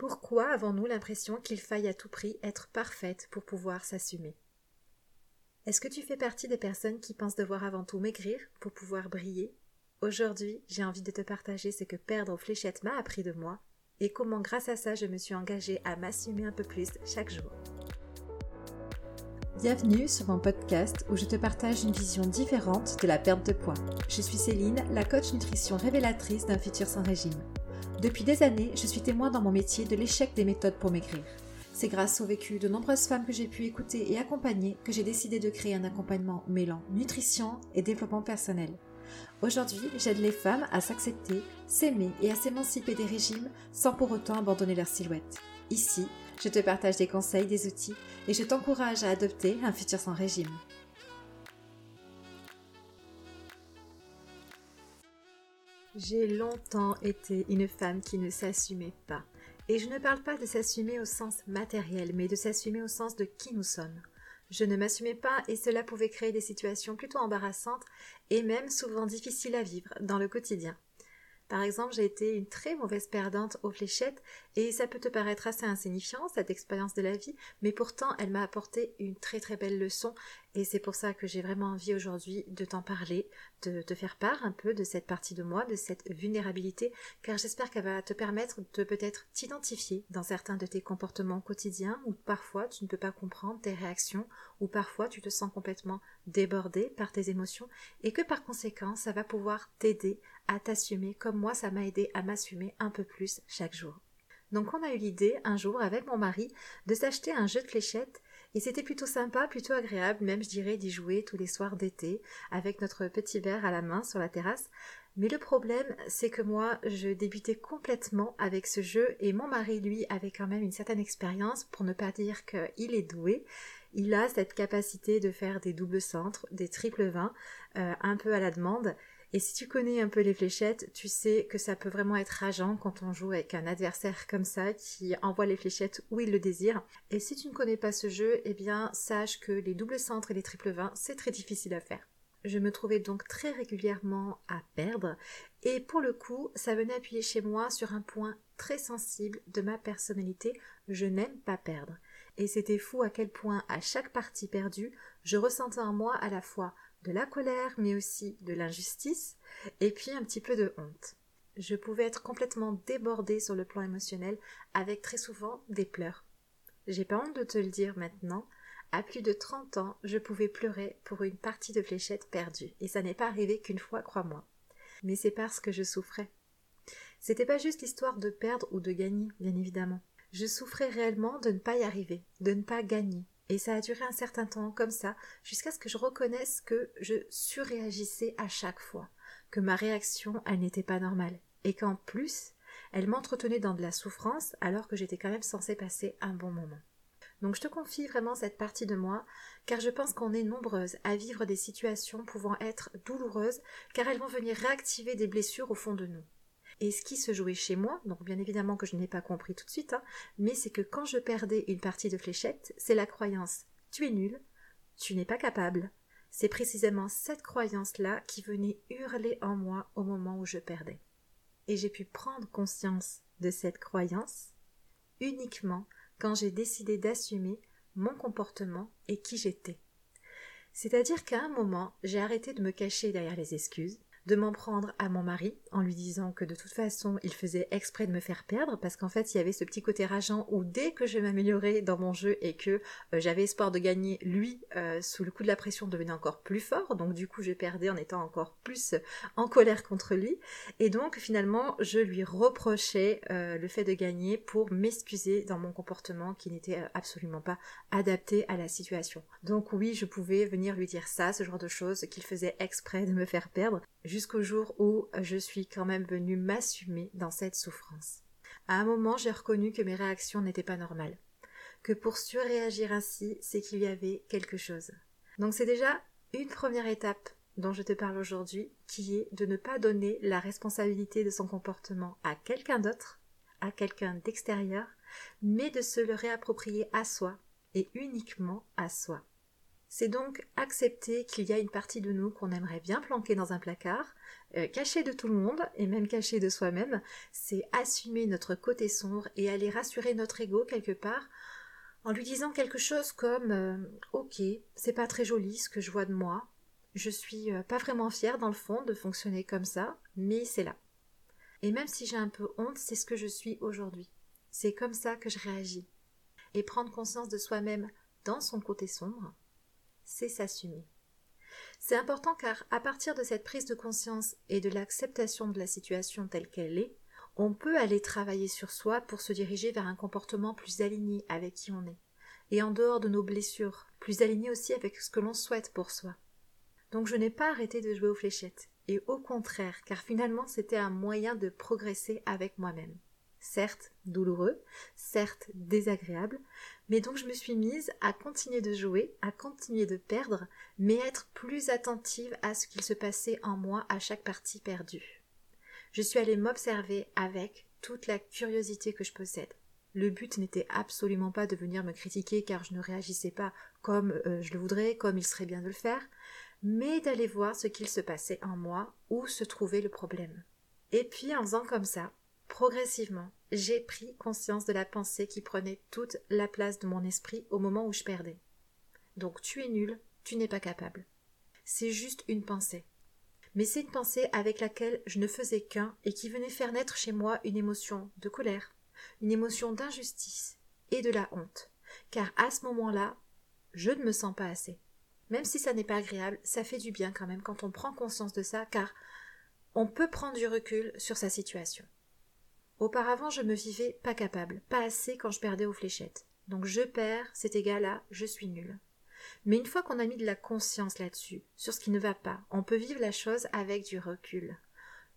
Pourquoi avons-nous l'impression qu'il faille à tout prix être parfaite pour pouvoir s'assumer? Est-ce que tu fais partie des personnes qui pensent devoir avant tout maigrir pour pouvoir briller? Aujourd'hui, j'ai envie de te partager ce que perdre aux fléchettes m'a appris de moi et comment grâce à ça je me suis engagée à m'assumer un peu plus chaque jour. Bienvenue sur mon podcast où je te partage une vision différente de la perte de poids. Je suis Céline, la coach nutrition révélatrice d'un futur sans régime. Depuis des années, je suis témoin dans mon métier de l'échec des méthodes pour maigrir. C'est grâce au vécu de nombreuses femmes que j'ai pu écouter et accompagner que j'ai décidé de créer un accompagnement mêlant nutrition et développement personnel. Aujourd'hui, j'aide les femmes à s'accepter, s'aimer et à s'émanciper des régimes sans pour autant abandonner leur silhouette. Ici, je te partage des conseils, des outils et je t'encourage à adopter un futur sans régime. J'ai longtemps été une femme qui ne s'assumait pas. Et je ne parle pas de s'assumer au sens matériel, mais de s'assumer au sens de qui nous sommes. Je ne m'assumais pas et cela pouvait créer des situations plutôt embarrassantes et même souvent difficiles à vivre dans le quotidien. Par exemple, j'ai été une très mauvaise perdante aux fléchettes et ça peut te paraître assez insignifiant, cette expérience de la vie, mais pourtant elle m'a apporté une très très belle leçon et c'est pour ça que j'ai vraiment envie aujourd'hui de t'en parler, de te faire part un peu de cette partie de moi, de cette vulnérabilité, car j'espère qu'elle va te permettre de peut-être t'identifier dans certains de tes comportements quotidiens où parfois tu ne peux pas comprendre tes réactions, ou parfois tu te sens complètement débordé par tes émotions et que par conséquent ça va pouvoir t'aider à t'assumer comme moi ça m'a aidé à m'assumer un peu plus chaque jour. Donc on a eu l'idée un jour avec mon mari de s'acheter un jeu de fléchettes et c'était plutôt sympa, plutôt agréable, même je dirais d'y jouer tous les soirs d'été, avec notre petit verre à la main sur la terrasse. Mais le problème, c'est que moi, je débutais complètement avec ce jeu et mon mari, lui, avait quand même une certaine expérience, pour ne pas dire qu'il est doué. Il a cette capacité de faire des doubles centres, des triples vins, euh, un peu à la demande. Et si tu connais un peu les fléchettes, tu sais que ça peut vraiment être rageant quand on joue avec un adversaire comme ça qui envoie les fléchettes où il le désire. Et si tu ne connais pas ce jeu, eh bien sache que les doubles centres et les triples 20, c'est très difficile à faire. Je me trouvais donc très régulièrement à perdre et pour le coup, ça venait appuyer chez moi sur un point très sensible de ma personnalité, je n'aime pas perdre. Et c'était fou à quel point à chaque partie perdue, je ressentais en moi à la fois de la colère, mais aussi de l'injustice, et puis un petit peu de honte. Je pouvais être complètement débordée sur le plan émotionnel, avec très souvent des pleurs. J'ai pas honte de te le dire maintenant, à plus de 30 ans, je pouvais pleurer pour une partie de fléchette perdue, et ça n'est pas arrivé qu'une fois, crois-moi. Mais c'est parce que je souffrais. C'était pas juste l'histoire de perdre ou de gagner, bien évidemment. Je souffrais réellement de ne pas y arriver, de ne pas gagner, et ça a duré un certain temps comme ça, jusqu'à ce que je reconnaisse que je surréagissais à chaque fois, que ma réaction, elle n'était pas normale, et qu'en plus, elle m'entretenait dans de la souffrance alors que j'étais quand même censée passer un bon moment. Donc je te confie vraiment cette partie de moi, car je pense qu'on est nombreuses à vivre des situations pouvant être douloureuses, car elles vont venir réactiver des blessures au fond de nous. Et ce qui se jouait chez moi, donc bien évidemment que je n'ai pas compris tout de suite, hein, mais c'est que quand je perdais une partie de fléchette, c'est la croyance tu es nul, tu n'es pas capable. C'est précisément cette croyance-là qui venait hurler en moi au moment où je perdais. Et j'ai pu prendre conscience de cette croyance uniquement quand j'ai décidé d'assumer mon comportement et qui j'étais. C'est-à-dire qu'à un moment, j'ai arrêté de me cacher derrière les excuses, de m'en prendre à mon mari en lui disant que de toute façon il faisait exprès de me faire perdre parce qu'en fait il y avait ce petit côté rageant où dès que je m'améliorais dans mon jeu et que euh, j'avais espoir de gagner, lui euh, sous le coup de la pression devenait encore plus fort. Donc du coup je perdais en étant encore plus en colère contre lui. Et donc finalement je lui reprochais euh, le fait de gagner pour m'excuser dans mon comportement qui n'était absolument pas adapté à la situation. Donc oui je pouvais venir lui dire ça, ce genre de choses qu'il faisait exprès de me faire perdre jusqu'au jour où je suis quand même venue m'assumer dans cette souffrance. À un moment, j'ai reconnu que mes réactions n'étaient pas normales, que pour surréagir ainsi, c'est qu'il y avait quelque chose. Donc c'est déjà une première étape dont je te parle aujourd'hui, qui est de ne pas donner la responsabilité de son comportement à quelqu'un d'autre, à quelqu'un d'extérieur, mais de se le réapproprier à soi et uniquement à soi. C'est donc accepter qu'il y a une partie de nous qu'on aimerait bien planquer dans un placard, euh, caché de tout le monde et même caché de soi-même. C'est assumer notre côté sombre et aller rassurer notre ego quelque part en lui disant quelque chose comme euh, Ok, c'est pas très joli ce que je vois de moi. Je suis euh, pas vraiment fière dans le fond de fonctionner comme ça, mais c'est là. Et même si j'ai un peu honte, c'est ce que je suis aujourd'hui. C'est comme ça que je réagis. Et prendre conscience de soi-même dans son côté sombre, c'est s'assumer. C'est important car à partir de cette prise de conscience et de l'acceptation de la situation telle qu'elle est, on peut aller travailler sur soi pour se diriger vers un comportement plus aligné avec qui on est, et en dehors de nos blessures, plus aligné aussi avec ce que l'on souhaite pour soi. Donc je n'ai pas arrêté de jouer aux fléchettes, et au contraire, car finalement c'était un moyen de progresser avec moi-même certes douloureux, certes désagréable, mais donc je me suis mise à continuer de jouer, à continuer de perdre, mais être plus attentive à ce qu'il se passait en moi à chaque partie perdue. Je suis allée m'observer avec toute la curiosité que je possède. Le but n'était absolument pas de venir me critiquer car je ne réagissais pas comme euh, je le voudrais, comme il serait bien de le faire, mais d'aller voir ce qu'il se passait en moi, où se trouvait le problème. Et puis en faisant comme ça, Progressivement, j'ai pris conscience de la pensée qui prenait toute la place de mon esprit au moment où je perdais. Donc tu es nul, tu n'es pas capable. C'est juste une pensée. Mais c'est une pensée avec laquelle je ne faisais qu'un et qui venait faire naître chez moi une émotion de colère, une émotion d'injustice et de la honte. Car à ce moment-là, je ne me sens pas assez. Même si ça n'est pas agréable, ça fait du bien quand même quand on prend conscience de ça, car on peut prendre du recul sur sa situation. Auparavant, je me vivais pas capable, pas assez quand je perdais aux fléchettes. Donc je perds, c'est égal à je suis nul. Mais une fois qu'on a mis de la conscience là-dessus, sur ce qui ne va pas, on peut vivre la chose avec du recul.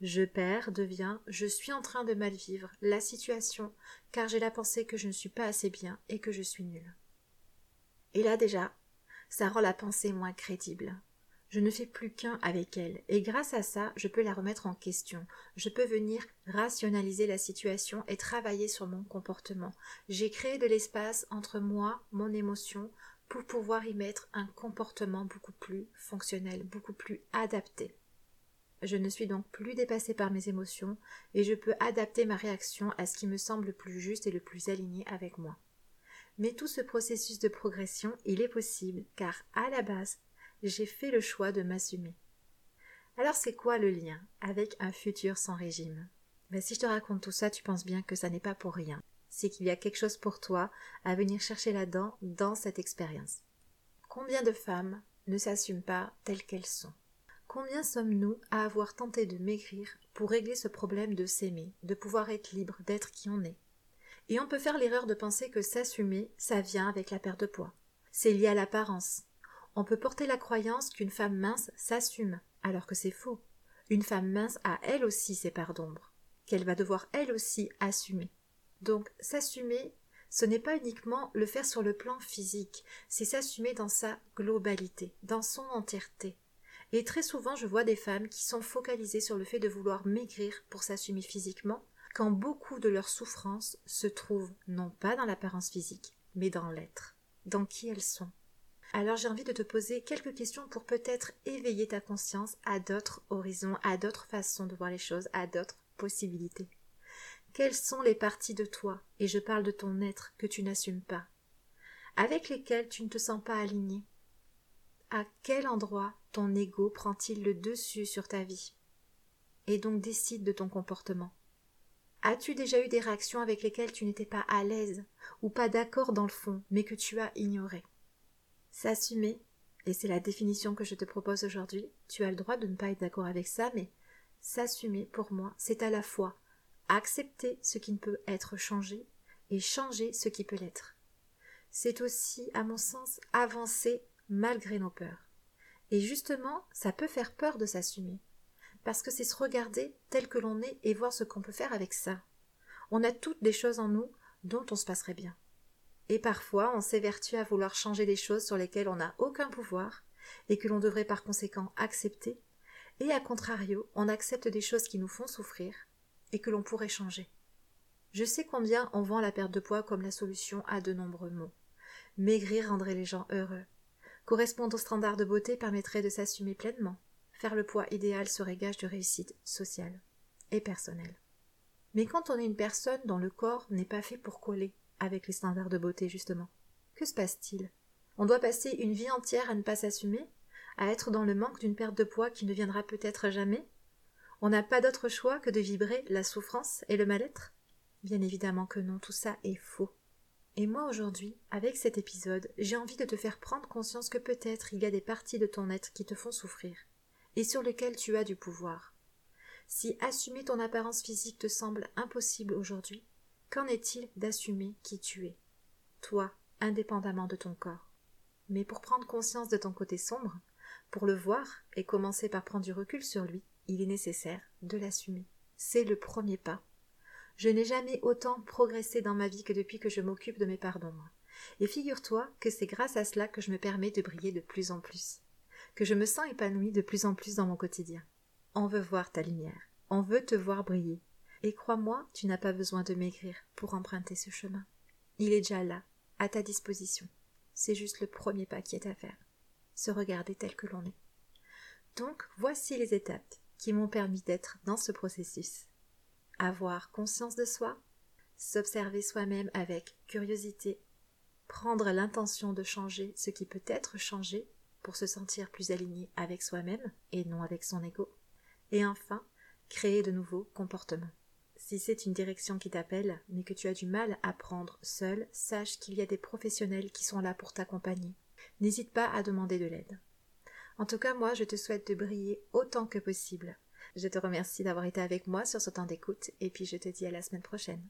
Je perds devient je suis en train de mal vivre la situation, car j'ai la pensée que je ne suis pas assez bien et que je suis nul. Et là déjà, ça rend la pensée moins crédible. Je ne fais plus qu'un avec elle, et grâce à ça, je peux la remettre en question. Je peux venir rationaliser la situation et travailler sur mon comportement. J'ai créé de l'espace entre moi, mon émotion, pour pouvoir y mettre un comportement beaucoup plus fonctionnel, beaucoup plus adapté. Je ne suis donc plus dépassée par mes émotions et je peux adapter ma réaction à ce qui me semble le plus juste et le plus aligné avec moi. Mais tout ce processus de progression, il est possible car à la base, j'ai fait le choix de m'assumer. Alors c'est quoi le lien avec un futur sans régime? Ben, Si je te raconte tout ça, tu penses bien que ça n'est pas pour rien. C'est qu'il y a quelque chose pour toi à venir chercher là-dedans dans cette expérience. Combien de femmes ne s'assument pas telles qu'elles sont? Combien sommes-nous à avoir tenté de maigrir pour régler ce problème de s'aimer, de pouvoir être libre, d'être qui on est? Et on peut faire l'erreur de penser que s'assumer, ça vient avec la perte de poids. C'est lié à l'apparence, on peut porter la croyance qu'une femme mince s'assume, alors que c'est faux. Une femme mince a elle aussi ses parts d'ombre, qu'elle va devoir elle aussi assumer. Donc s'assumer, ce n'est pas uniquement le faire sur le plan physique, c'est s'assumer dans sa globalité, dans son entièreté. Et très souvent je vois des femmes qui sont focalisées sur le fait de vouloir maigrir pour s'assumer physiquement, quand beaucoup de leur souffrance se trouve non pas dans l'apparence physique, mais dans l'être, dans qui elles sont. Alors j'ai envie de te poser quelques questions pour peut-être éveiller ta conscience à d'autres horizons, à d'autres façons de voir les choses, à d'autres possibilités. Quelles sont les parties de toi, et je parle de ton être, que tu n'assumes pas, avec lesquelles tu ne te sens pas aligné? À quel endroit ton ego prend-il le dessus sur ta vie? Et donc décide de ton comportement. As-tu déjà eu des réactions avec lesquelles tu n'étais pas à l'aise, ou pas d'accord dans le fond, mais que tu as ignoré S'assumer, et c'est la définition que je te propose aujourd'hui, tu as le droit de ne pas être d'accord avec ça, mais s'assumer pour moi, c'est à la fois accepter ce qui ne peut être changé et changer ce qui peut l'être. C'est aussi, à mon sens, avancer malgré nos peurs. Et justement, ça peut faire peur de s'assumer, parce que c'est se regarder tel que l'on est et voir ce qu'on peut faire avec ça. On a toutes des choses en nous dont on se passerait bien. Et parfois, on s'évertue à vouloir changer des choses sur lesquelles on n'a aucun pouvoir et que l'on devrait par conséquent accepter. Et à contrario, on accepte des choses qui nous font souffrir et que l'on pourrait changer. Je sais combien on vend la perte de poids comme la solution à de nombreux maux. Maigrir rendrait les gens heureux. Correspondre aux standards de beauté permettrait de s'assumer pleinement. Faire le poids idéal serait gage de réussite sociale et personnelle. Mais quand on est une personne dont le corps n'est pas fait pour coller avec les standards de beauté, justement, que se passe-t-il? On doit passer une vie entière à ne pas s'assumer? À être dans le manque d'une perte de poids qui ne viendra peut-être jamais? On n'a pas d'autre choix que de vibrer la souffrance et le mal-être? Bien évidemment que non, tout ça est faux. Et moi aujourd'hui, avec cet épisode, j'ai envie de te faire prendre conscience que peut-être il y a des parties de ton être qui te font souffrir, et sur lesquelles tu as du pouvoir. Si assumer ton apparence physique te semble impossible aujourd'hui, qu'en est-il d'assumer qui tu es, toi, indépendamment de ton corps? Mais pour prendre conscience de ton côté sombre, pour le voir et commencer par prendre du recul sur lui, il est nécessaire de l'assumer. C'est le premier pas je n'ai jamais autant progressé dans ma vie que depuis que je m'occupe de mes pardons. Et figure-toi que c'est grâce à cela que je me permets de briller de plus en plus, que je me sens épanouie de plus en plus dans mon quotidien. On veut voir ta lumière, on veut te voir briller. Et crois-moi, tu n'as pas besoin de maigrir pour emprunter ce chemin. Il est déjà là, à ta disposition. C'est juste le premier pas qui est à faire. Se regarder tel que l'on est. Donc, voici les étapes qui m'ont permis d'être dans ce processus avoir conscience de soi, s'observer soi-même avec curiosité, prendre l'intention de changer ce qui peut être changé pour se sentir plus aligné avec soi-même et non avec son ego, et enfin créer de nouveaux comportements. Si c'est une direction qui t'appelle, mais que tu as du mal à prendre seul, sache qu'il y a des professionnels qui sont là pour t'accompagner. N'hésite pas à demander de l'aide. En tout cas, moi, je te souhaite de briller autant que possible je te remercie d'avoir été avec moi sur ce temps d'écoute et puis je te dis à la semaine prochaine.